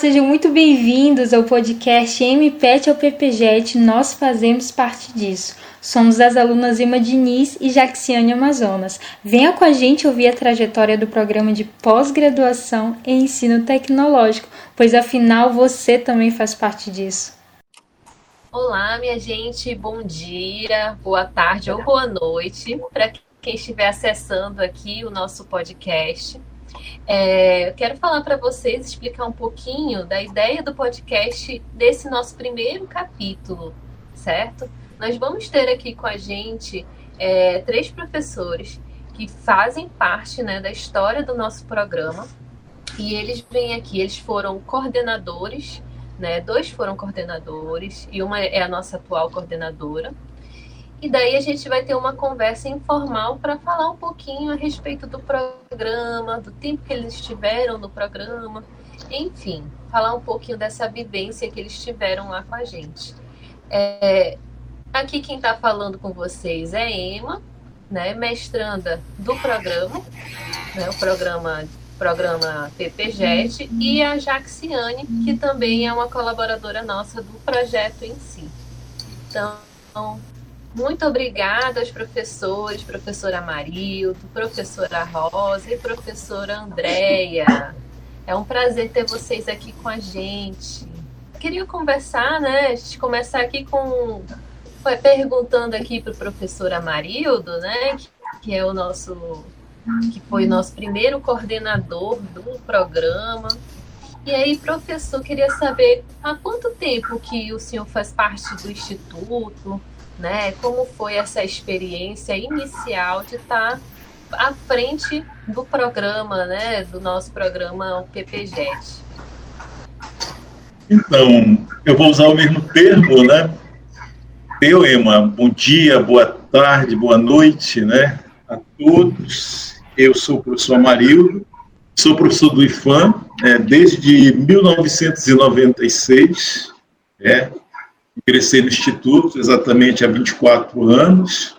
sejam muito bem-vindos ao podcast MPET ao PPJET, nós fazemos parte disso. Somos as alunas Emma Diniz e Jaxiane Amazonas. Venha com a gente ouvir a trajetória do programa de pós-graduação em ensino tecnológico, pois afinal você também faz parte disso. Olá, minha gente, bom dia, boa tarde ou boa noite para quem estiver acessando aqui o nosso podcast. É, eu quero falar para vocês, explicar um pouquinho da ideia do podcast desse nosso primeiro capítulo, certo? Nós vamos ter aqui com a gente é, três professores que fazem parte né, da história do nosso programa. E eles vêm aqui, eles foram coordenadores, né? Dois foram coordenadores e uma é a nossa atual coordenadora. E daí a gente vai ter uma conversa informal para falar um pouquinho a respeito do programa, do tempo que eles estiveram no programa, enfim, falar um pouquinho dessa vivência que eles tiveram lá com a gente. É, aqui quem está falando com vocês é Emma, né, mestranda do programa, né, o programa programa PPJET, e a Jaxiane, que também é uma colaboradora nossa do projeto em si. Então, muito obrigada aos professores, professora Marildo, professora Rosa e professora Andréia. É um prazer ter vocês aqui com a gente. Queria conversar, né? A gente começar aqui com foi perguntando aqui para o professor Amarildo, né? Que, que é o nosso que foi nosso primeiro coordenador do programa. E aí, professor, queria saber há quanto tempo que o senhor faz parte do instituto? Né? Como foi essa experiência inicial de estar à frente do programa, né? Do nosso programa o. Então, eu vou usar o mesmo termo, né? Eu, Emma, bom dia, boa tarde, boa noite, né? A todos. Eu sou o professor Amarildo, sou professor do IFAM é, desde 1996, é, ingressei no Instituto exatamente há 24 anos.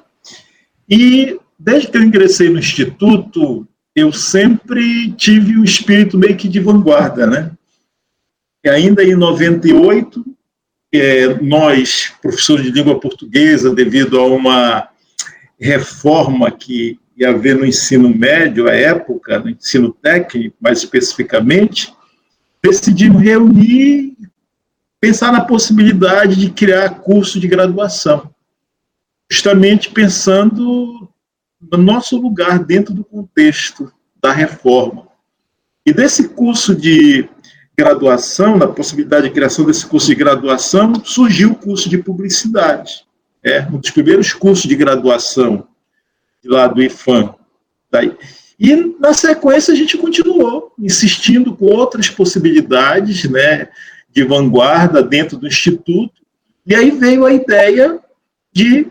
E desde que eu ingressei no Instituto, eu sempre tive um espírito meio que de vanguarda, né? E ainda em 98, é, nós, professores de língua portuguesa, devido a uma reforma que ia haver no ensino médio à época, no ensino técnico mais especificamente, decidimos reunir pensar na possibilidade de criar curso de graduação, justamente pensando no nosso lugar dentro do contexto da reforma. E desse curso de graduação, da possibilidade de criação desse curso de graduação, surgiu o curso de publicidade. É um dos primeiros cursos de graduação lá do IFAM. Daí. E, na sequência, a gente continuou insistindo com outras possibilidades, né? De vanguarda dentro do Instituto, e aí veio a ideia de,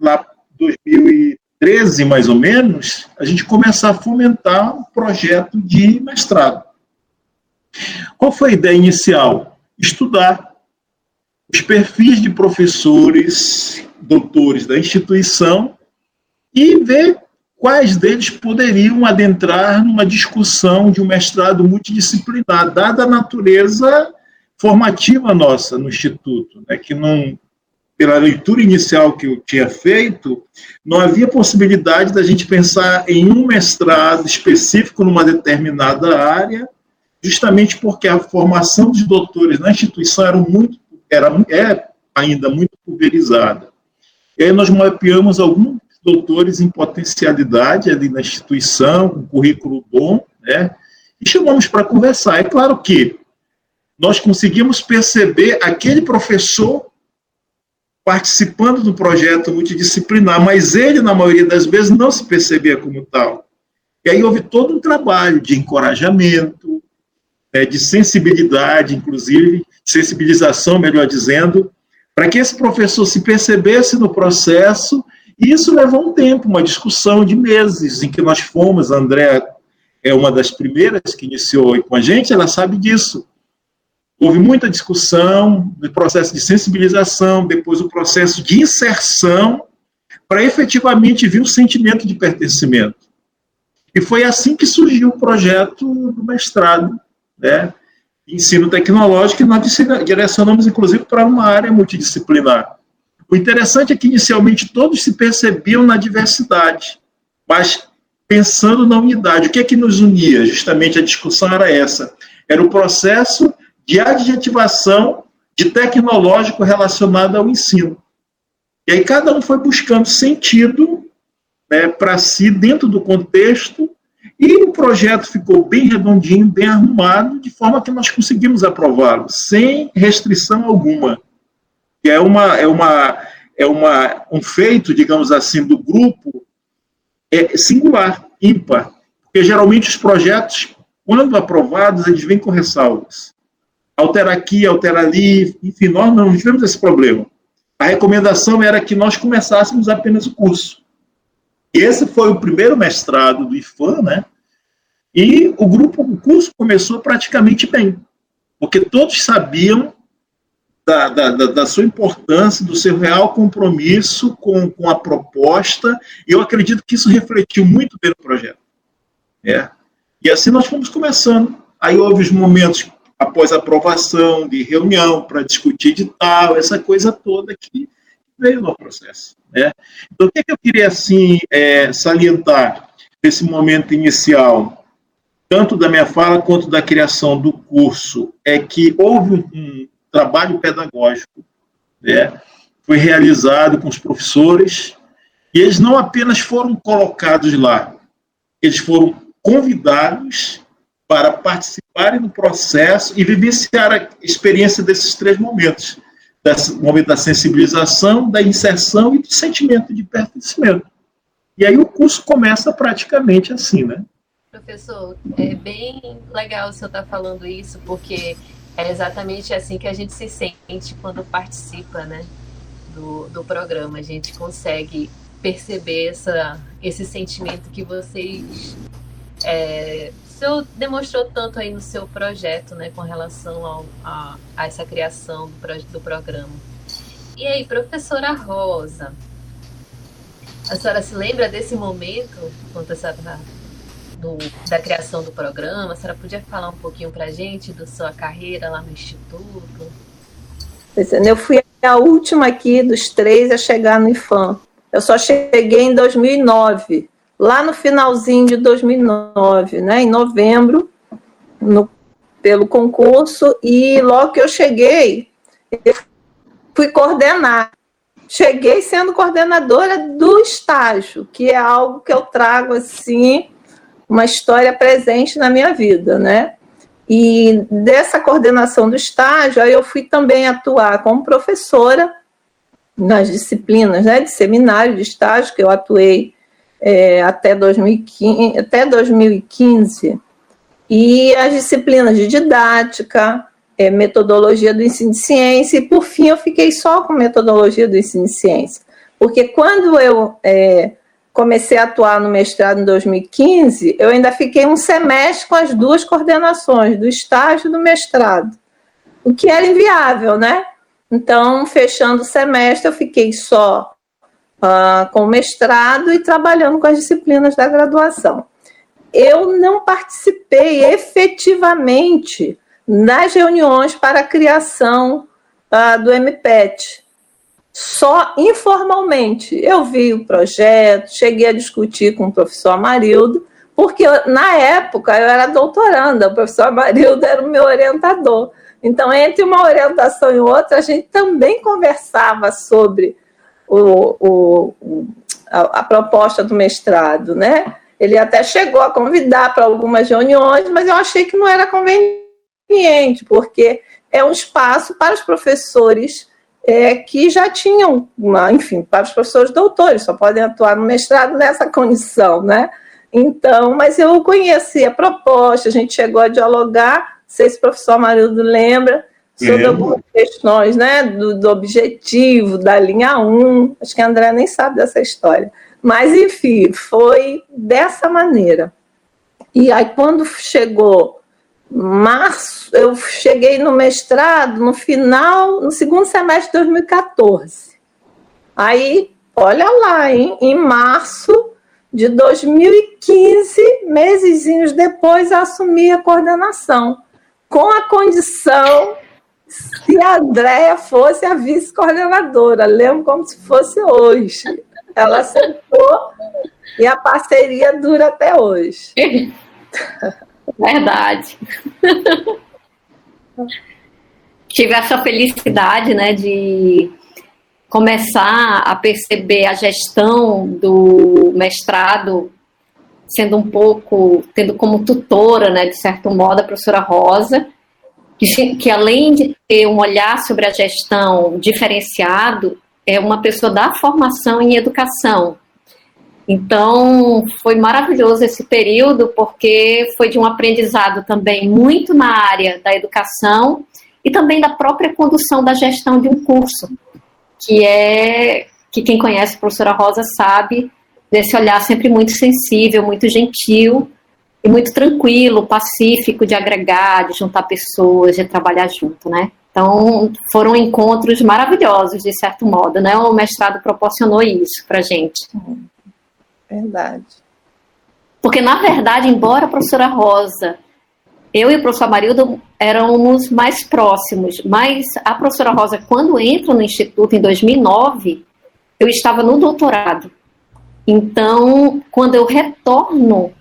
lá 2013 mais ou menos, a gente começar a fomentar um projeto de mestrado. Qual foi a ideia inicial? Estudar os perfis de professores, doutores da instituição e ver quais deles poderiam adentrar numa discussão de um mestrado multidisciplinar, dada a natureza formativa nossa no Instituto, né, que não, pela leitura inicial que eu tinha feito, não havia possibilidade da gente pensar em um mestrado específico numa determinada área, justamente porque a formação dos doutores na instituição era muito, era, é ainda muito pulverizada. E aí nós mapeamos alguns doutores em potencialidade ali na instituição, com currículo bom, né, e chamamos para conversar. É claro que nós conseguimos perceber aquele professor participando do projeto multidisciplinar, mas ele, na maioria das vezes, não se percebia como tal. E aí houve todo um trabalho de encorajamento, é, de sensibilidade, inclusive, sensibilização, melhor dizendo, para que esse professor se percebesse no processo, e isso levou um tempo, uma discussão de meses, em que nós fomos, a André é uma das primeiras que iniciou com a gente, ela sabe disso. Houve muita discussão, do processo de sensibilização, depois o processo de inserção, para efetivamente vir o sentimento de pertencimento. E foi assim que surgiu o projeto do mestrado, né? ensino tecnológico e nós direcionamos, inclusive, para uma área multidisciplinar. O interessante é que, inicialmente, todos se percebiam na diversidade, mas pensando na unidade. O que é que nos unia? Justamente a discussão era essa. Era o processo de adjetivação de tecnológico relacionado ao ensino. E aí cada um foi buscando sentido né, para si dentro do contexto e o projeto ficou bem redondinho, bem arrumado, de forma que nós conseguimos aprová-lo, sem restrição alguma. Que é, uma, é, uma, é uma, um feito, digamos assim, do grupo é singular, ímpar. Porque geralmente os projetos, quando aprovados, eles vêm com ressalvas. Altera aqui, altera ali, enfim, nós não tivemos esse problema. A recomendação era que nós começássemos apenas o curso. Esse foi o primeiro mestrado do IFAM, né? E o grupo, o curso começou praticamente bem, porque todos sabiam da, da, da, sua importância, do seu real compromisso com, com a proposta, e eu acredito que isso refletiu muito bem no projeto. É. E assim nós fomos começando. Aí houve os momentos após aprovação de reunião para discutir de tal, essa coisa toda que veio no processo. Né? Então, o que, é que eu queria assim é, salientar nesse momento inicial, tanto da minha fala quanto da criação do curso, é que houve um, trabalho pedagógico, né? foi realizado com os professores, e eles não apenas foram colocados lá, eles foram convidados para do processo e vivenciar a experiência desses três momentos o momento da sensibilização, da inserção e do sentimento de pertencimento. E aí o curso começa praticamente assim, né? Professor, é bem legal o senhor estar tá falando isso, porque é exatamente assim que a gente se sente quando participa, né, do, do programa. A gente consegue perceber essa, esse sentimento que vocês é, senhor demonstrou tanto aí no seu projeto, né, com relação ao, a, a, essa criação do, do programa. E aí, professora Rosa, a senhora se lembra desse momento, quando a senhora, do, da criação do programa? A senhora podia falar um pouquinho para a gente da sua carreira lá no Instituto? Pois é, eu fui a última aqui dos três a chegar no IFAM. Eu só cheguei em 2009 lá no finalzinho de 2009, né, em novembro, no, pelo concurso, e logo que eu cheguei, eu fui coordenar. Cheguei sendo coordenadora do estágio, que é algo que eu trago assim, uma história presente na minha vida, né? E dessa coordenação do estágio, aí eu fui também atuar como professora nas disciplinas né, de seminário de estágio, que eu atuei é, até, 2015, até 2015, e as disciplinas de didática, é, metodologia do ensino de ciência, e por fim eu fiquei só com metodologia do ensino de ciência. Porque quando eu é, comecei a atuar no mestrado em 2015, eu ainda fiquei um semestre com as duas coordenações, do estágio e do mestrado, o que era inviável, né? Então, fechando o semestre, eu fiquei só uh, com mestrado e trabalhando com as disciplinas da graduação. Eu não participei efetivamente nas reuniões para a criação uh, do MPET, só informalmente. Eu vi o projeto, cheguei a discutir com o professor Amarildo, porque na época eu era doutoranda, o professor Amarildo era o meu orientador. Então, entre uma orientação e outra, a gente também conversava sobre o, o, a, a proposta do mestrado, né? Ele até chegou a convidar para algumas reuniões, mas eu achei que não era conveniente, porque é um espaço para os professores é, que já tinham, uma, enfim, para os professores doutores, só podem atuar no mestrado nessa condição, né? Então, mas eu conheci a proposta, a gente chegou a dialogar, não sei se o professor Amarildo lembra, sobre é. algumas questões né, do, do, objetivo, da linha 1. Acho que a André nem sabe dessa história. Mas, enfim, foi dessa maneira. E aí, quando chegou março, eu cheguei no mestrado no final, no segundo semestre de 2014. Aí, olha lá, hein, em março de 2015, mesezinhos depois, eu assumi a coordenação com a condição se a Andréia fosse a vice-coordenadora. Lembro como se fosse hoje. Ela aceitou e a parceria dura até hoje. Verdade. Tive essa felicidade, né, de começar a perceber a gestão do mestrado sendo um pouco, tendo como tutora, né, de certo modo, a professora Rosa, que, que além de ter um olhar sobre a gestão diferenciado, é uma pessoa da formação em educação. Então, foi maravilhoso esse período, porque foi de um aprendizado também muito na área da educação e também da própria condução da gestão de um curso, que é que quem conhece a professora Rosa sabe desse olhar sempre muito sensível, muito gentil e muito tranquilo, pacífico de agregar, de juntar pessoas, de trabalhar junto, né? Então, foram encontros maravilhosos, de certo modo, né? O mestrado proporcionou isso para gente. Verdade. Porque, na verdade, embora a professora Rosa, eu e o professor Amarildo éramos mais próximos, mas a professora Rosa, quando entra no Instituto em 2009, eu estava no doutorado. Então, quando eu retorno,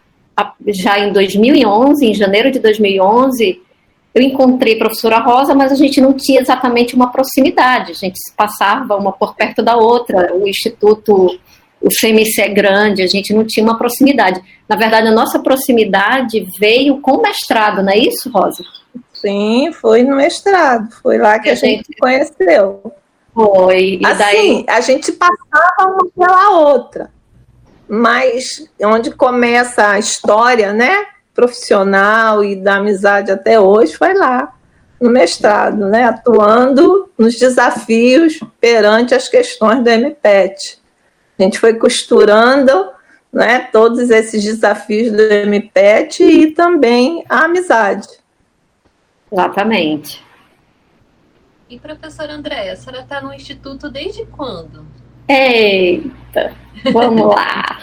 já em 2011, em janeiro de 2011, eu encontrei a professora Rosa, mas a gente não tinha exatamente uma proximidade, a gente passava uma por perto da outra, o Instituto, o CMC é grande, a gente não tinha uma proximidade. Na verdade, a nossa proximidade veio com o mestrado, não é isso, Rosa? Sim, foi no mestrado, foi lá que a, a gente, gente conheceu. Foi. E assim, daí... a gente passava uma pela outra mas onde começa a história, né, profissional e da amizade até hoje foi lá no mestrado, né, atuando nos desafios perante as questões do MPET. A gente foi costurando, né, todos esses desafios do MPET e também a amizade. Exatamente. E professora Andréa, a senhora está no instituto desde quando? Eita, vamos lá.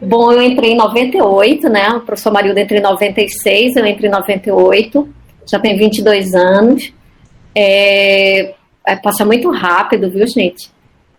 Bom, eu entrei em 98, né? O professor Marildo entrou em 96, eu entrei em 98, já tem 22 anos. É, é, passa muito rápido, viu, gente?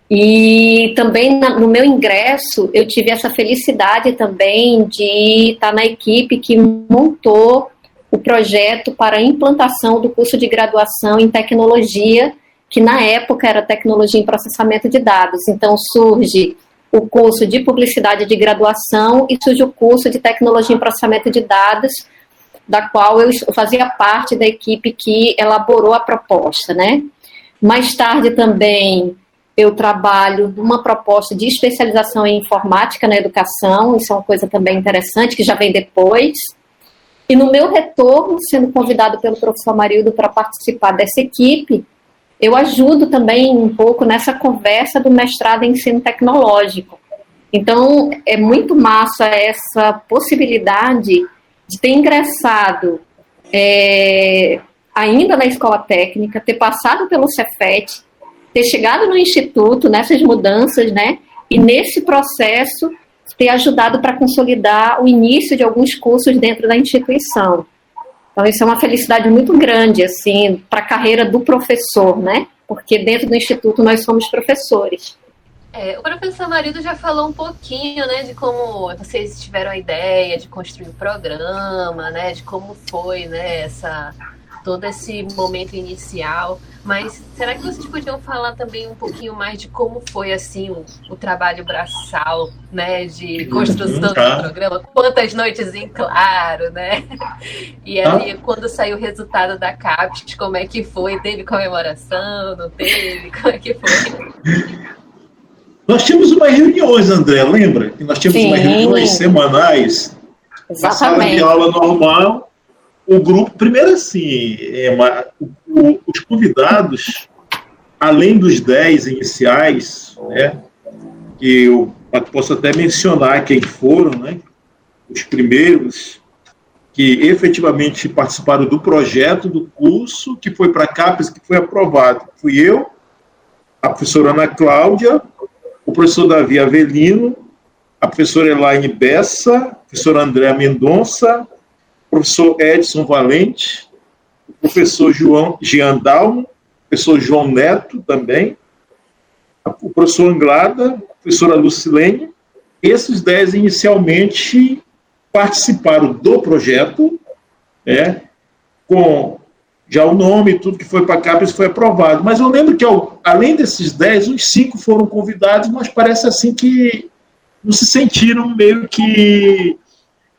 E também no meu ingresso, eu tive essa felicidade também de estar na equipe que montou o projeto para a implantação do curso de graduação em tecnologia que na época era tecnologia em processamento de dados. Então surge o curso de publicidade de graduação e surge o curso de tecnologia em processamento de dados, da qual eu fazia parte da equipe que elaborou a proposta, né? Mais tarde também eu trabalho numa proposta de especialização em informática na educação, isso é uma coisa também interessante que já vem depois. E no meu retorno, sendo convidado pelo professor Marildo para participar dessa equipe, eu ajudo também um pouco nessa conversa do mestrado em ensino tecnológico. Então, é muito massa essa possibilidade de ter ingressado é, ainda na escola técnica, ter passado pelo Cefet, ter chegado no instituto nessas mudanças, né? E nesse processo ter ajudado para consolidar o início de alguns cursos dentro da instituição. Então, isso é uma felicidade muito grande, assim, para a carreira do professor, né? Porque dentro do Instituto nós somos professores. É, o professor Marido já falou um pouquinho, né, de como vocês tiveram a ideia de construir o programa, né, de como foi, né, essa todo esse momento inicial. Mas será que vocês podiam falar também um pouquinho mais de como foi assim o, o trabalho braçal, né, de construção tá. do programa? Quantas noites em claro, né? E tá. aí quando saiu o resultado da CAPES, como é que foi? Teve comemoração? Não teve? Como é que foi? Nós tínhamos umas reuniões, André, lembra? Que nós tínhamos Sim. umas reuniões semanais. Exatamente. Sala de aula normal o grupo, primeiro assim, é uma, o, os convidados, além dos 10 iniciais, né, que eu posso até mencionar quem foram, né, os primeiros que efetivamente participaram do projeto do curso, que foi para a CAPES, que foi aprovado. Fui eu, a professora Ana Cláudia, o professor Davi Avelino, a professora Elaine Bessa, a professora Andréa Mendonça, professor Edson Valente, o professor João Jean Dalmo, o professor João Neto também, o professor Anglada, a professora Lucilene. Esses dez inicialmente participaram do projeto, né, com já o nome, tudo que foi para a CAPES foi aprovado. Mas eu lembro que, além desses dez, uns cinco foram convidados, mas parece assim que não se sentiram meio que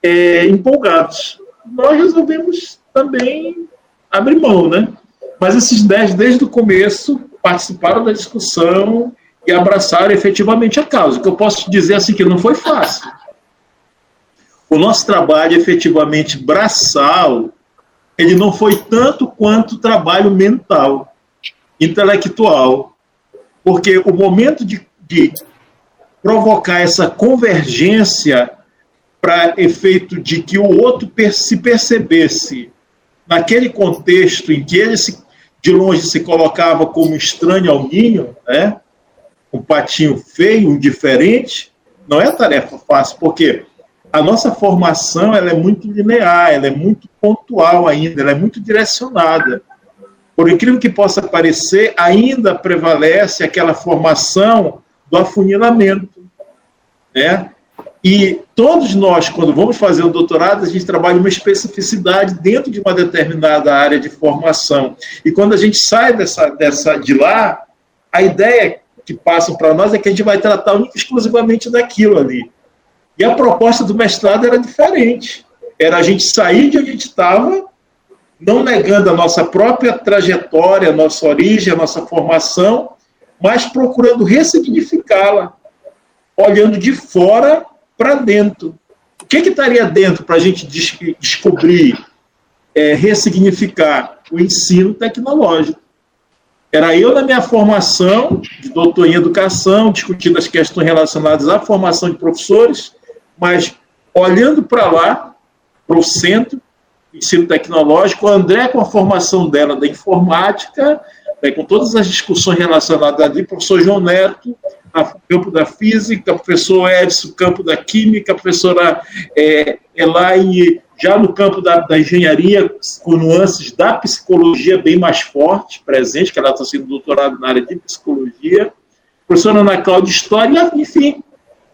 é, empolgados. Nós resolvemos também abrir mão, né? Mas esses dez, desde o começo, participaram da discussão e abraçaram efetivamente a causa. O que eu posso dizer assim que não foi fácil. O nosso trabalho efetivamente braçal ele não foi tanto quanto trabalho mental, intelectual, porque o momento de, de provocar essa convergência para efeito de que o outro se percebesse naquele contexto em que ele se, de longe se colocava como estranho ao ninho, né? um patinho feio, um diferente, não é tarefa fácil, porque a nossa formação ela é muito linear, ela é muito pontual ainda, ela é muito direcionada. Por incrível que possa parecer, ainda prevalece aquela formação do afunilamento. Né? E todos nós, quando vamos fazer o doutorado, a gente trabalha uma especificidade dentro de uma determinada área de formação. E quando a gente sai dessa, dessa de lá, a ideia que passam para nós é que a gente vai tratar exclusivamente daquilo ali. E a proposta do mestrado era diferente. Era a gente sair de onde a gente estava, não negando a nossa própria trajetória, a nossa origem, a nossa formação, mas procurando ressignificá-la, olhando de fora para dentro. O que, que estaria dentro para a gente des descobrir, é, ressignificar o ensino tecnológico? Era eu, na minha formação de doutor em educação, discutindo as questões relacionadas à formação de professores, mas olhando para lá, para o centro, ensino tecnológico, a André, com a formação dela da informática, né, com todas as discussões relacionadas ali, professor João Neto, campo da física, professor Edson, campo da química, professora é, Elaine, já no campo da, da, engenharia, com nuances da psicologia bem mais forte, presente, que ela está sendo doutorado na área de psicologia, professora Ana Cláudia História, enfim,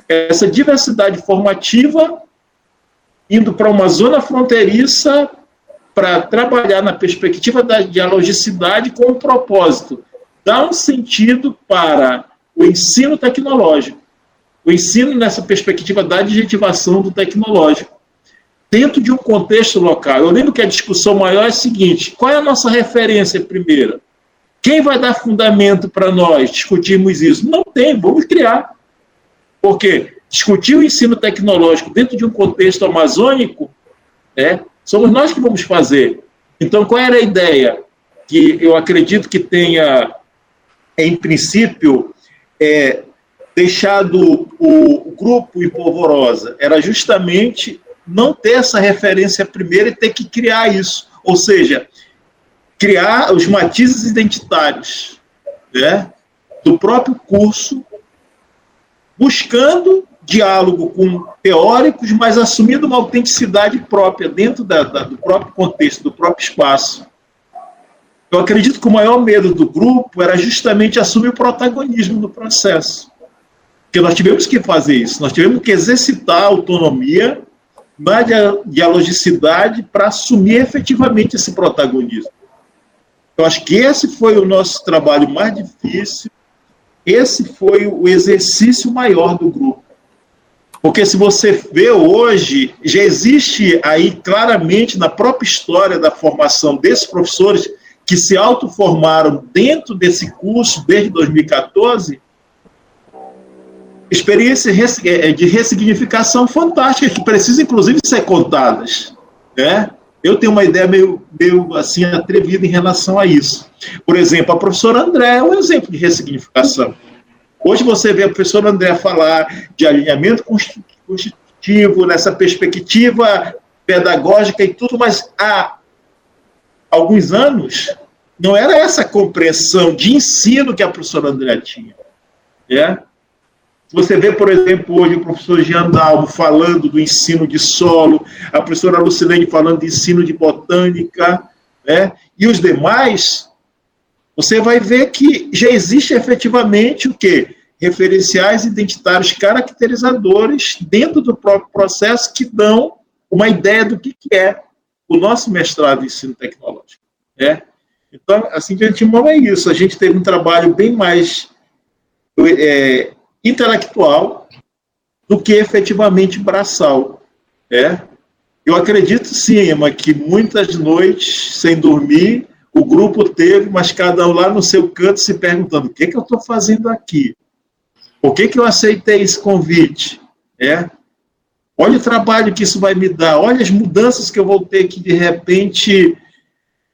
essa diversidade formativa indo para uma zona fronteiriça para trabalhar na perspectiva da dialogicidade com o propósito, dar um sentido para o ensino tecnológico, o ensino nessa perspectiva da adjetivação do tecnológico, dentro de um contexto local. Eu lembro que a discussão maior é a seguinte: qual é a nossa referência primeira? Quem vai dar fundamento para nós discutirmos isso? Não tem, vamos criar. Porque discutir o ensino tecnológico dentro de um contexto amazônico, né, somos nós que vamos fazer. Então, qual era a ideia? Que eu acredito que tenha, em princípio, é, deixado o, grupo em polvorosa. Era justamente não ter essa referência primeiro e ter que criar isso. Ou seja, criar os matizes identitários né, do próprio curso buscando diálogo com teóricos, mas assumindo uma autenticidade própria dentro da, da, do próprio contexto, do próprio espaço. Eu acredito que o maior medo do grupo era justamente assumir o protagonismo do processo. Porque nós tivemos que fazer isso, nós tivemos que exercitar a autonomia na dialogicidade para assumir efetivamente esse protagonismo. Eu acho que esse foi o nosso trabalho mais difícil, esse foi o exercício maior do grupo. Porque se você vê hoje, já existe aí claramente na própria história da formação desses professores que se autoformaram dentro desse curso desde 2014, experiências é, de ressignificação fantásticas que precisam inclusive ser contadas, né? Eu tenho uma ideia meio, meio assim atrevida em relação a isso. Por exemplo, a professora André é um exemplo de ressignificação. Hoje você vê a professora André falar de alinhamento constitutivo, nessa perspectiva pedagógica e tudo, mas há alguns anos não era essa compreensão de ensino que a professora André tinha. É? Você vê, por exemplo, hoje o professor Jean Dalmo falando do ensino de solo, a professora Lucilene falando de ensino de botânica, né? e os demais, você vai ver que já existe efetivamente o quê? Referenciais identitários caracterizadores dentro do próprio processo que dão uma ideia do que é o nosso mestrado em ensino tecnológico. Né? Então, assim, de antemão é isso. A gente teve um trabalho bem mais é, intelectual do que efetivamente braçal. É? Eu acredito sim, Emma, que muitas noites sem dormir o grupo teve, mas cada um lá no seu canto se perguntando: o que, que eu estou fazendo aqui? Por que, que eu aceitei esse convite? É? Olha o trabalho que isso vai me dar, olha as mudanças que eu vou ter que, de repente,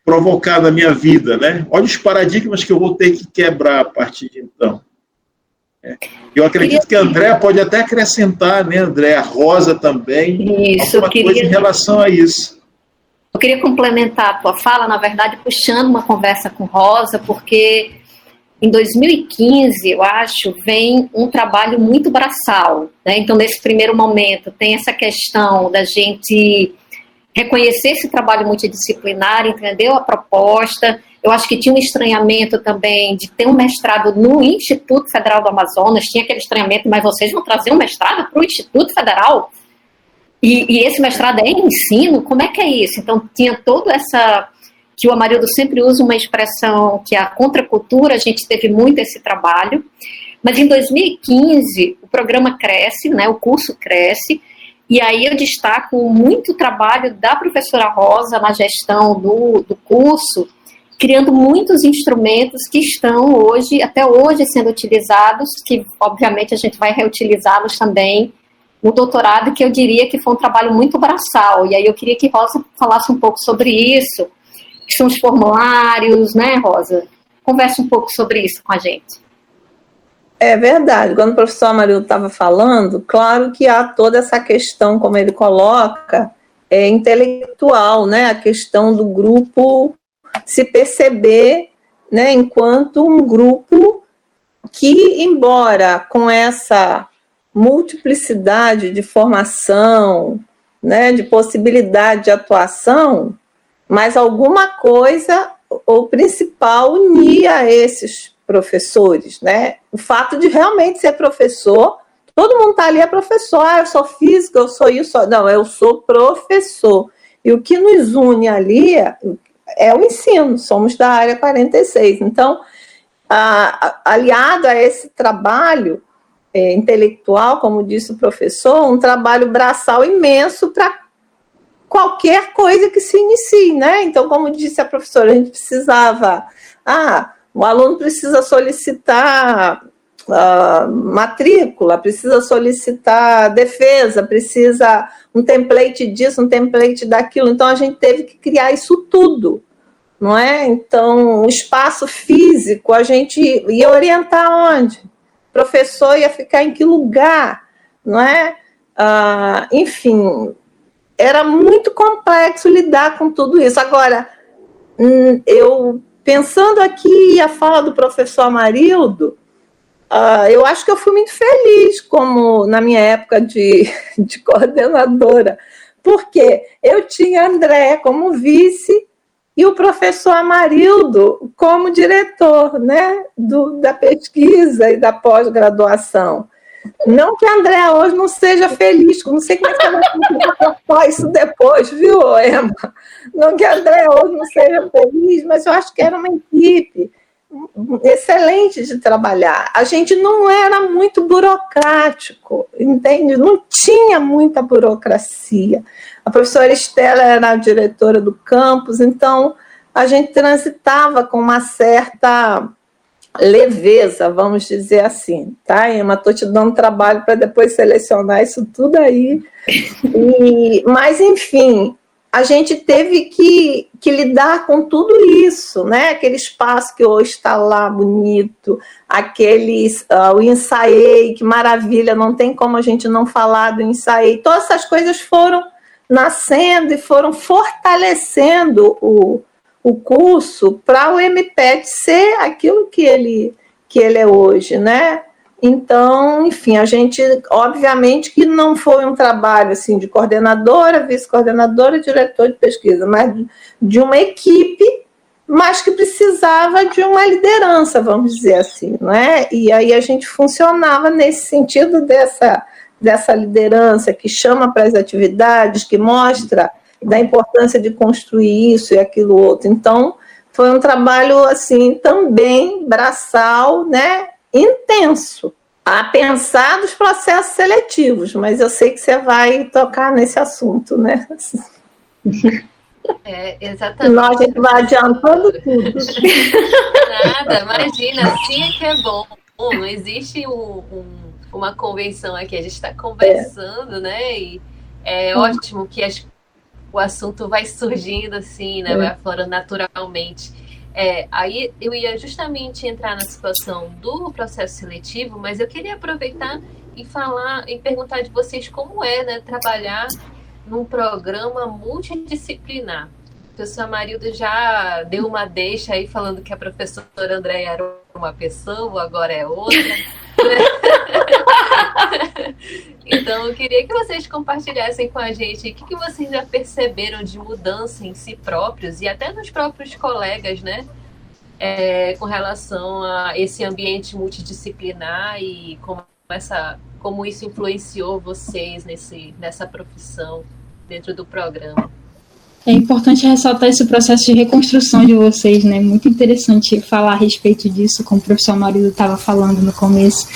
provocar na minha vida, né? Olha os paradigmas que eu vou ter que quebrar a partir de então. É. Eu acredito que a André pode até acrescentar, né, André? A Rosa também. Isso, alguma queria... coisa em relação a isso. Eu queria complementar a tua fala, na verdade, puxando uma conversa com Rosa, porque em 2015, eu acho, vem um trabalho muito braçal. Né? Então, nesse primeiro momento, tem essa questão da gente reconhecer esse trabalho multidisciplinar, entendeu a proposta. Eu acho que tinha um estranhamento também de ter um mestrado no Instituto Federal do Amazonas, tinha aquele estranhamento, mas vocês vão trazer um mestrado para o Instituto Federal? E, e, esse mestrado é em ensino? Como é que é isso? Então, tinha toda essa. O Amarildo sempre usa uma expressão que é a contracultura, a gente teve muito esse trabalho. Mas em 2015, o programa cresce, né, o curso cresce, e aí eu destaco muito trabalho da professora Rosa na gestão do, do curso, criando muitos instrumentos que estão hoje, até hoje, sendo utilizados, que obviamente a gente vai reutilizá-los também no doutorado, que eu diria que foi um trabalho muito braçal. E aí eu queria que Rosa falasse um pouco sobre isso, que são os formulários, né, Rosa? Converse um pouco sobre isso com a gente. É verdade. Quando o professor Amarildo estava falando, claro que há toda essa questão, como ele coloca, é, intelectual, né? A questão do grupo se perceber né, enquanto um grupo que, embora com essa multiplicidade de formação, né, de possibilidade de atuação, mas alguma coisa, o principal, unia esses professores, né? O fato de realmente ser professor, todo mundo tá ali é professor, ah, eu sou física, eu sou isso, não, eu sou professor. E o que nos une ali é, é o ensino, somos da área 46. Então, a, a, aliado a esse trabalho é, intelectual, como disse o professor, um trabalho braçal imenso para qualquer coisa que se inicie, né? Então, como disse a professora, a gente precisava, ah, o aluno precisa solicitar uh, matrícula, precisa solicitar defesa, precisa um template disso, um template daquilo. Então a gente teve que criar isso tudo, não é? Então o espaço físico a gente ia orientar onde? O professor ia ficar em que lugar, não é? Uh, enfim, era muito complexo lidar com tudo isso. Agora, hum, eu Pensando aqui a fala do professor Amarildo, uh, eu acho que eu fui muito feliz como na minha época de, de coordenadora, porque eu tinha André como vice e o professor Amarildo como diretor né, do, da pesquisa e da pós-graduação. Não que a André hoje não seja feliz, não sei como é que ela vai isso depois, viu, Emma? Não que a André hoje não seja feliz, mas eu acho que era uma equipe excelente de trabalhar. A gente não era muito burocrático, entende? Não tinha muita burocracia. A professora Estela era a diretora do campus, então a gente transitava com uma certa leveza, vamos dizer assim, tá, Emma? Estou te dando trabalho para depois selecionar isso tudo aí. E, mas, enfim, a gente teve que, que lidar com tudo isso, né? Aquele espaço que hoje está lá bonito, aqueles, uh, o ensaiei, que maravilha, não tem como a gente não falar do ensaiei. Todas essas coisas foram nascendo e foram fortalecendo o, o curso para o MPET ser aquilo que ele, que ele é hoje, né? Então, enfim, a gente, obviamente que não foi um trabalho assim de coordenadora, vice-coordenadora, diretor de pesquisa, mas de uma equipe, mas que precisava de uma liderança, vamos dizer assim, não é? E aí a gente funcionava nesse sentido dessa dessa liderança que chama para as atividades, que mostra da importância de construir isso e aquilo outro. Então, foi um trabalho assim também braçal, né, intenso. A pensar dos processos seletivos, mas eu sei que você vai tocar nesse assunto, né? É, exatamente. Nós a gente vai adiantando tudo. Nada, imagina, assim é que é bom. Não existe um, um, uma convenção aqui, a gente está conversando, é. né? E é ótimo que as o assunto vai surgindo assim, né? Vai aflorando naturalmente. É, aí eu ia justamente entrar na situação do processo seletivo, mas eu queria aproveitar e falar e perguntar de vocês como é né, trabalhar num programa multidisciplinar. O professor Marildo já deu uma deixa aí falando que a professora Andréia era uma pessoa, agora é outra. então, eu queria que vocês compartilhassem com a gente o que, que vocês já perceberam de mudança em si próprios e até nos próprios colegas, né? É, com relação a esse ambiente multidisciplinar e como, essa, como isso influenciou vocês nesse, nessa profissão dentro do programa. É importante ressaltar esse processo de reconstrução de vocês, né? Muito interessante falar a respeito disso, como o professor Marido estava falando no começo,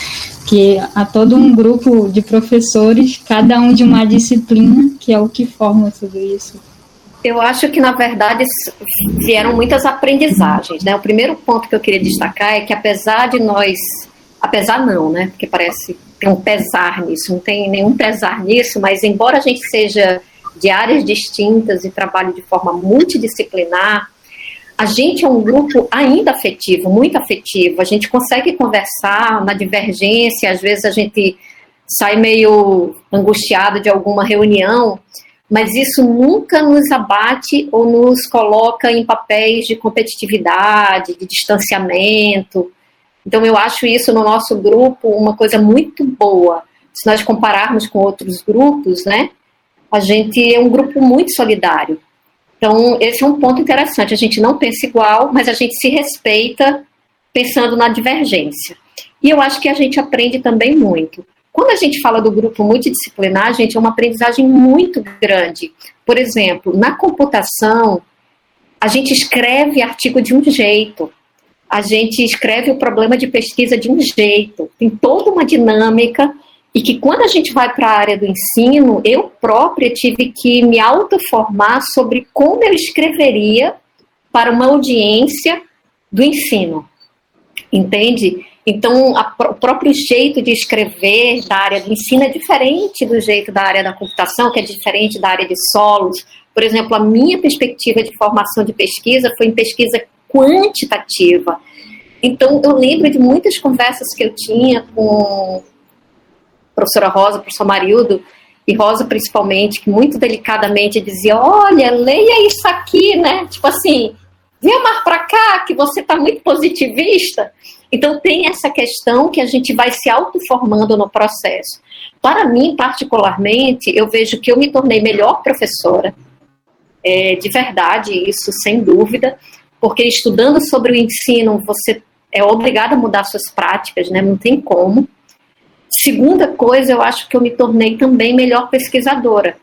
que há todo um grupo de professores, cada um de uma disciplina, que é o que forma tudo isso. Eu acho que, na verdade, vieram muitas aprendizagens, né? O primeiro ponto que eu queria destacar é que, apesar de nós, apesar não, né? Porque parece ter um pesar nisso, não tem nenhum pesar nisso, mas embora a gente seja de áreas distintas e trabalhe de forma multidisciplinar, a gente é um grupo ainda afetivo, muito afetivo. A gente consegue conversar na divergência, às vezes a gente sai meio angustiado de alguma reunião, mas isso nunca nos abate ou nos coloca em papéis de competitividade, de distanciamento. Então, eu acho isso no nosso grupo uma coisa muito boa. Se nós compararmos com outros grupos, né? A gente é um grupo muito solidário. Então, esse é um ponto interessante. A gente não pensa igual, mas a gente se respeita pensando na divergência. E eu acho que a gente aprende também muito. Quando a gente fala do grupo multidisciplinar, gente, é uma aprendizagem muito grande. Por exemplo, na computação, a gente escreve artigo de um jeito, a gente escreve o problema de pesquisa de um jeito, tem toda uma dinâmica e que quando a gente vai para a área do ensino, eu própria tive que me autoformar sobre como eu escreveria para uma audiência do ensino. Entende? Então, a, o próprio jeito de escrever da área do ensino é diferente do jeito da área da computação, que é diferente da área de solos. Por exemplo, a minha perspectiva de formação de pesquisa foi em pesquisa quantitativa. Então, eu lembro de muitas conversas que eu tinha com professora Rosa, professor Marildo, e Rosa principalmente, que muito delicadamente dizia: Olha, leia isso aqui, né? Tipo assim, venha mais para cá, que você está muito positivista. Então, tem essa questão que a gente vai se autoformando no processo. Para mim, particularmente, eu vejo que eu me tornei melhor professora, é, de verdade, isso sem dúvida, porque estudando sobre o ensino, você é obrigado a mudar suas práticas, né? Não tem como. Segunda coisa, eu acho que eu me tornei também melhor pesquisadora,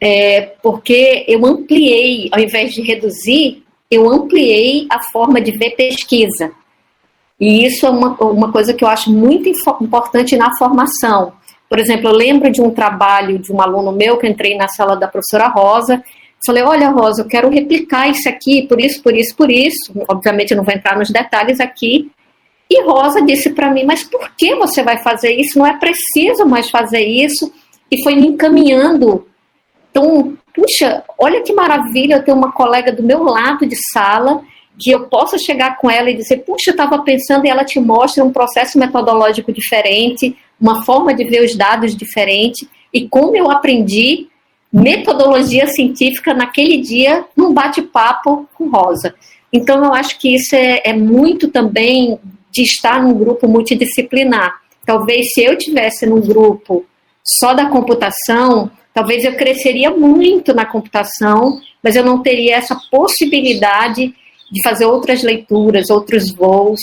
é, porque eu ampliei, ao invés de reduzir, eu ampliei a forma de ver pesquisa. E isso é uma, uma coisa que eu acho muito importante na formação. Por exemplo, eu lembro de um trabalho de um aluno meu que entrei na sala da professora Rosa. Falei, olha, Rosa, eu quero replicar isso aqui, por isso, por isso, por isso. Obviamente, eu não vou entrar nos detalhes aqui, e Rosa disse para mim: Mas por que você vai fazer isso? Não é preciso mais fazer isso. E foi me encaminhando. Então, puxa, olha que maravilha eu ter uma colega do meu lado de sala que eu possa chegar com ela e dizer: Puxa, eu estava pensando, e ela te mostra um processo metodológico diferente, uma forma de ver os dados diferente, e como eu aprendi metodologia científica naquele dia num bate-papo com Rosa. Então, eu acho que isso é, é muito também de estar num grupo multidisciplinar. talvez se eu tivesse num grupo só da computação, talvez eu cresceria muito na computação, mas eu não teria essa possibilidade de fazer outras leituras, outros voos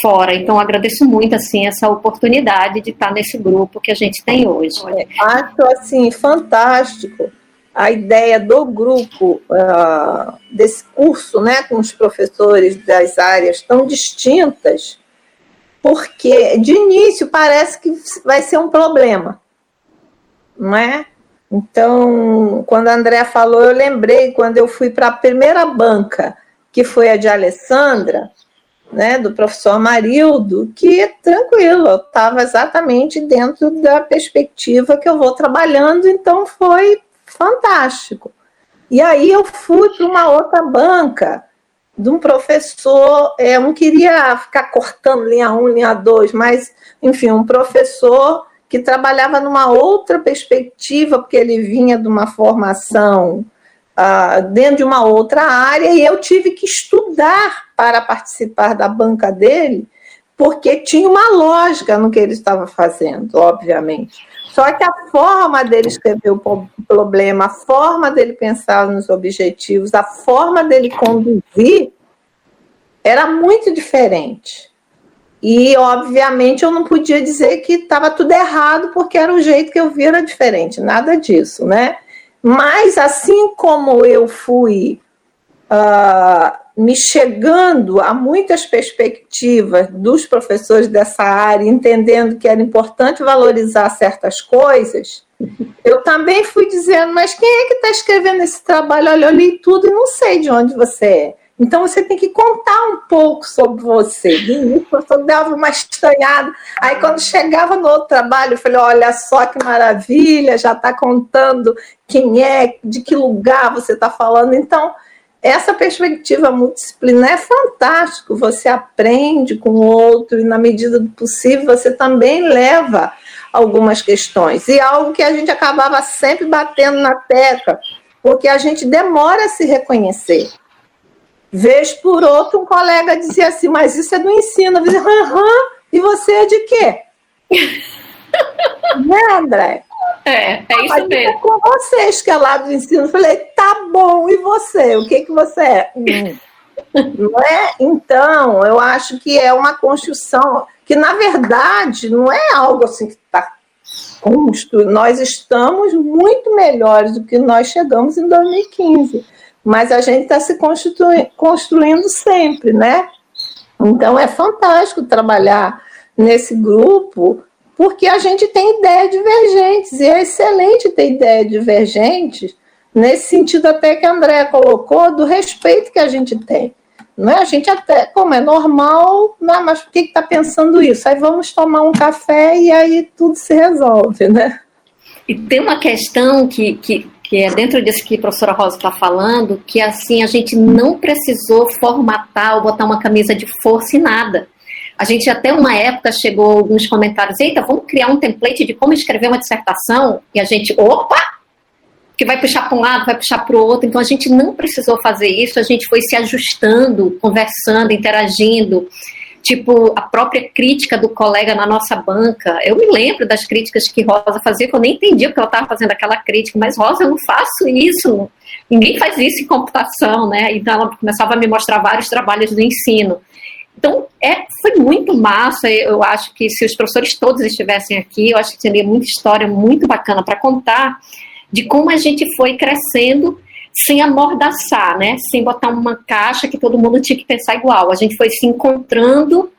fora. Então, agradeço muito assim essa oportunidade de estar nesse grupo que a gente tem hoje. Acho assim fantástico a ideia do grupo uh, desse curso, né, com os professores das áreas tão distintas, porque de início parece que vai ser um problema, não é? Então, quando a Andrea falou, eu lembrei quando eu fui para a primeira banca, que foi a de Alessandra, né, do professor Marildo, que tranquilo, eu estava exatamente dentro da perspectiva que eu vou trabalhando, então foi fantástico. E aí eu fui para uma outra banca de um professor, é, eu não queria ficar cortando linha 1, linha 2, mas, enfim, um professor que trabalhava numa outra perspectiva, porque ele vinha de uma formação uh, dentro de uma outra área, e eu tive que estudar para participar da banca dele, porque tinha uma lógica no que ele estava fazendo, obviamente. Só que a forma dele escrever o problema, a forma dele pensar nos objetivos, a forma dele conduzir era muito diferente. E, obviamente, eu não podia dizer que estava tudo errado, porque era o jeito que eu via era diferente, nada disso, né? Mas, assim como eu fui uh, me chegando a muitas perspectivas dos professores dessa área, entendendo que era importante valorizar certas coisas, eu também fui dizendo, mas quem é que está escrevendo esse trabalho? Olha, eu li tudo e não sei de onde você é. Então você tem que contar um pouco sobre você. Eu dava uma estranhada. Aí quando chegava no outro trabalho, eu falei: olha só que maravilha, já está contando quem é, de que lugar você está falando. Então, essa perspectiva multidisciplinar é fantástico. Você aprende com o outro e, na medida do possível, você também leva algumas questões. E algo que a gente acabava sempre batendo na tecla, porque a gente demora a se reconhecer. Vez por outro, um colega dizia assim, mas isso é do ensino. Eu dizia, aham, e você é de quê? né, André? É, é isso mesmo. Com vocês que é lá do ensino, eu falei, tá bom, e você? O que, que você é? Hum. Não é? Então, eu acho que é uma construção que, na verdade, não é algo assim que está construído. Nós estamos muito melhores do que nós chegamos em 2015 mas a gente está se construindo sempre, né? Então é fantástico trabalhar nesse grupo, porque a gente tem ideias divergentes, e é excelente ter ideias divergentes, nesse sentido até que a Andrea colocou, do respeito que a gente tem. Não é? A gente até, como é normal, não, mas por que está pensando isso? Aí vamos tomar um café e aí tudo se resolve, né? E tem uma questão que, que que é dentro disso que a professora Rosa está falando, que assim a gente não precisou formatar ou botar uma camisa de força e nada. A gente até uma época chegou alguns comentários, eita, vamos criar um template de como escrever uma dissertação, e a gente, opa, que vai puxar para um lado, vai puxar para o outro. Então a gente não precisou fazer isso, a gente foi se ajustando, conversando, interagindo tipo, a própria crítica do colega na nossa banca. Eu me lembro das críticas que Rosa fazia, que eu nem entendia porque ela estava fazendo aquela crítica, mas Rosa, eu não faço isso. Ninguém faz isso em computação, né? Então ela começava a me mostrar vários trabalhos do ensino. Então, é, foi muito massa. Eu acho que se os professores todos estivessem aqui, eu acho que teria muita história muito bacana para contar de como a gente foi crescendo sem amordaçar, né? Sem botar uma caixa que todo mundo tinha que pensar igual. A gente foi se encontrando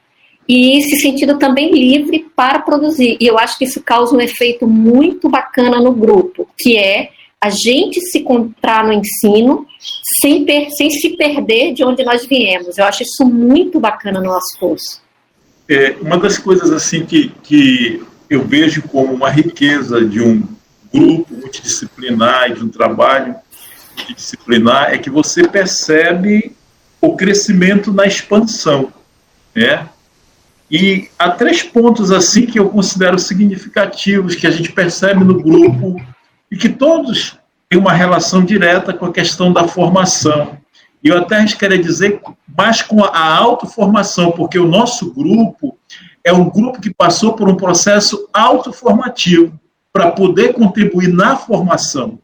e se sentindo também livre para produzir. E eu acho que isso causa um efeito muito bacana no grupo, que é a gente se encontrar no ensino sem, sem se perder de onde nós viemos. Eu acho isso muito bacana no nosso curso. É, uma das coisas assim que, que eu vejo como uma riqueza de um grupo multidisciplinar e de um trabalho disciplinar é que você percebe o crescimento na expansão, né? E há três pontos assim que eu considero significativos que a gente percebe no grupo e que todos têm uma relação direta com a questão da formação. E eu até queria dizer mais com a autoformação, porque o nosso grupo é um grupo que passou por um processo autoformativo para poder contribuir na formação.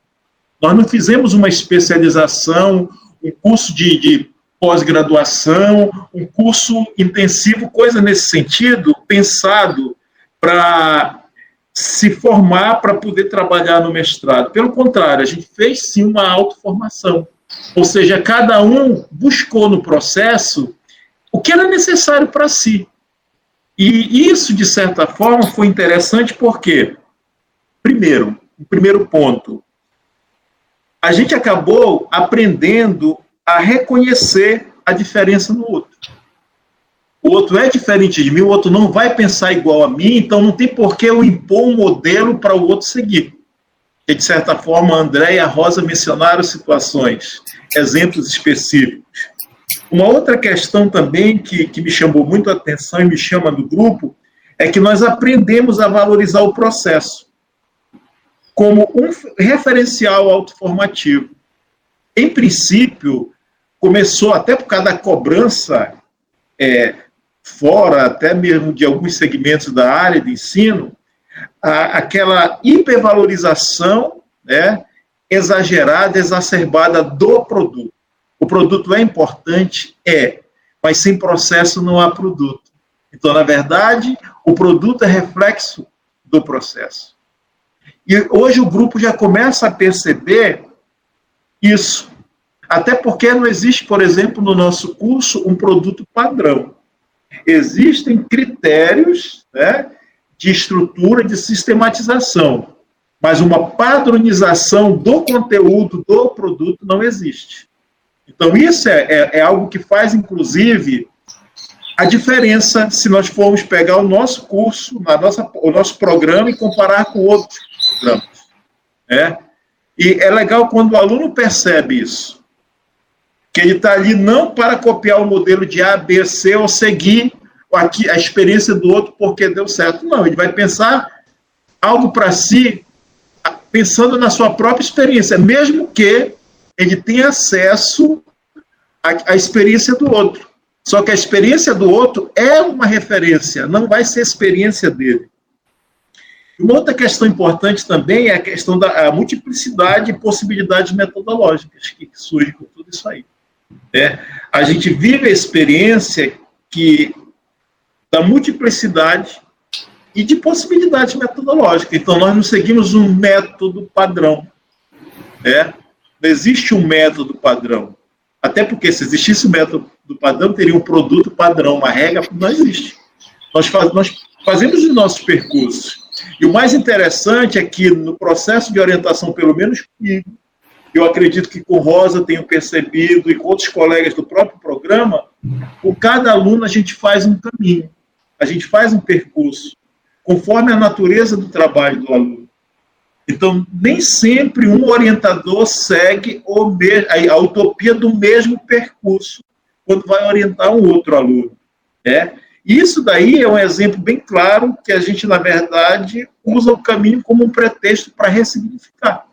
Nós não fizemos uma especialização, um curso de, de pós-graduação, um curso intensivo, coisa nesse sentido, pensado para se formar para poder trabalhar no mestrado. Pelo contrário, a gente fez sim uma autoformação. Ou seja, cada um buscou no processo o que era necessário para si. E isso, de certa forma, foi interessante porque, primeiro, o primeiro ponto, a gente acabou aprendendo a reconhecer a diferença no outro. Outro é diferente de mim, o outro não vai pensar igual a mim, então não tem por que eu impor um modelo para o outro seguir. E, de certa forma, André e a Rosa mencionaram situações, exemplos específicos. Uma outra questão também que, que me chamou muito a atenção e me chama do grupo é que nós aprendemos a valorizar o processo como um referencial autoformativo. Em princípio, começou até por causa da cobrança é, fora, até mesmo de alguns segmentos da área de ensino, a, aquela hipervalorização né, exagerada, exacerbada do produto. O produto é importante? É, mas sem processo não há produto. Então, na verdade, o produto é reflexo do processo. E hoje o grupo já começa a perceber isso. Até porque não existe, por exemplo, no nosso curso, um produto padrão. Existem critérios né, de estrutura, de sistematização, mas uma padronização do conteúdo do produto não existe. Então, isso é, é, é algo que faz, inclusive, a diferença se nós formos pegar o nosso curso, na nossa, o nosso programa e comparar com outros programas. Né? E é legal quando o aluno percebe isso. Que ele está ali não para copiar o modelo de A, B, C ou seguir aqui a experiência do outro porque deu certo. Não, ele vai pensar algo para si, pensando na sua própria experiência, mesmo que ele tenha acesso à, à experiência do outro. Só que a experiência do outro é uma referência, não vai ser a experiência dele. Uma outra questão importante também é a questão da a multiplicidade e possibilidades metodológicas que surge com tudo isso aí. É, a gente vive a experiência que da multiplicidade e de possibilidades metodológicas. Então, nós não seguimos um método padrão. Né? Não existe um método padrão. Até porque, se existisse um método padrão, teria um produto padrão, uma regra, não existe. Nós, faz, nós fazemos os nossos percursos. E o mais interessante é que, no processo de orientação, pelo menos comigo, eu acredito que com Rosa tenho percebido e com outros colegas do próprio programa, com cada aluno a gente faz um caminho a gente faz um percurso conforme a natureza do trabalho do aluno. Então, nem sempre um orientador segue a utopia do mesmo percurso quando vai orientar um outro aluno. Né? Isso daí é um exemplo bem claro que a gente, na verdade, usa o caminho como um pretexto para ressignificar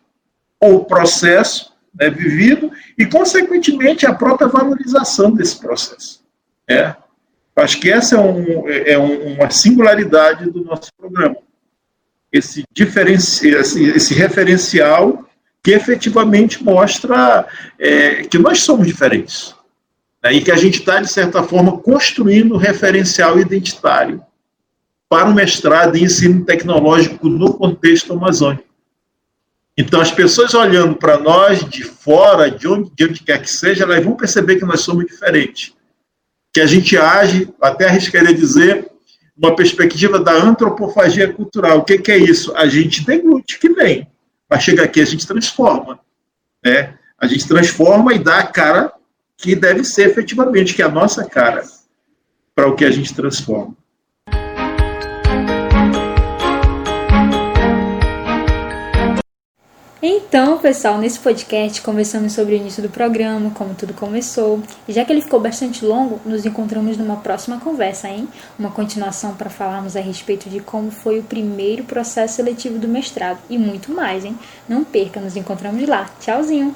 o processo né, vivido e, consequentemente, a própria valorização desse processo. Né? Acho que essa é, um, é uma singularidade do nosso programa. Esse, esse, referencial que efetivamente mostra é, que nós somos diferentes. Né, e que a gente está, de certa forma, construindo referencial identitário para o mestrado em ensino tecnológico no contexto amazônico. Então, as pessoas olhando para nós de fora, de onde, de onde quer que seja, elas vão perceber que nós somos diferentes que a gente age, até arriscaria dizer, uma perspectiva da antropofagia cultural. O que, que é isso? A gente deglute que vem. Para chegar aqui, a gente transforma. Né? A gente transforma e dá a cara que deve ser efetivamente, que é a nossa cara, para o que a gente transforma. Então, pessoal, nesse podcast conversamos sobre o início do programa, como tudo começou. E já que ele ficou bastante longo, nos encontramos numa próxima conversa, hein? Uma continuação para falarmos a respeito de como foi o primeiro processo seletivo do mestrado e muito mais, hein? Não perca, nos encontramos lá. Tchauzinho!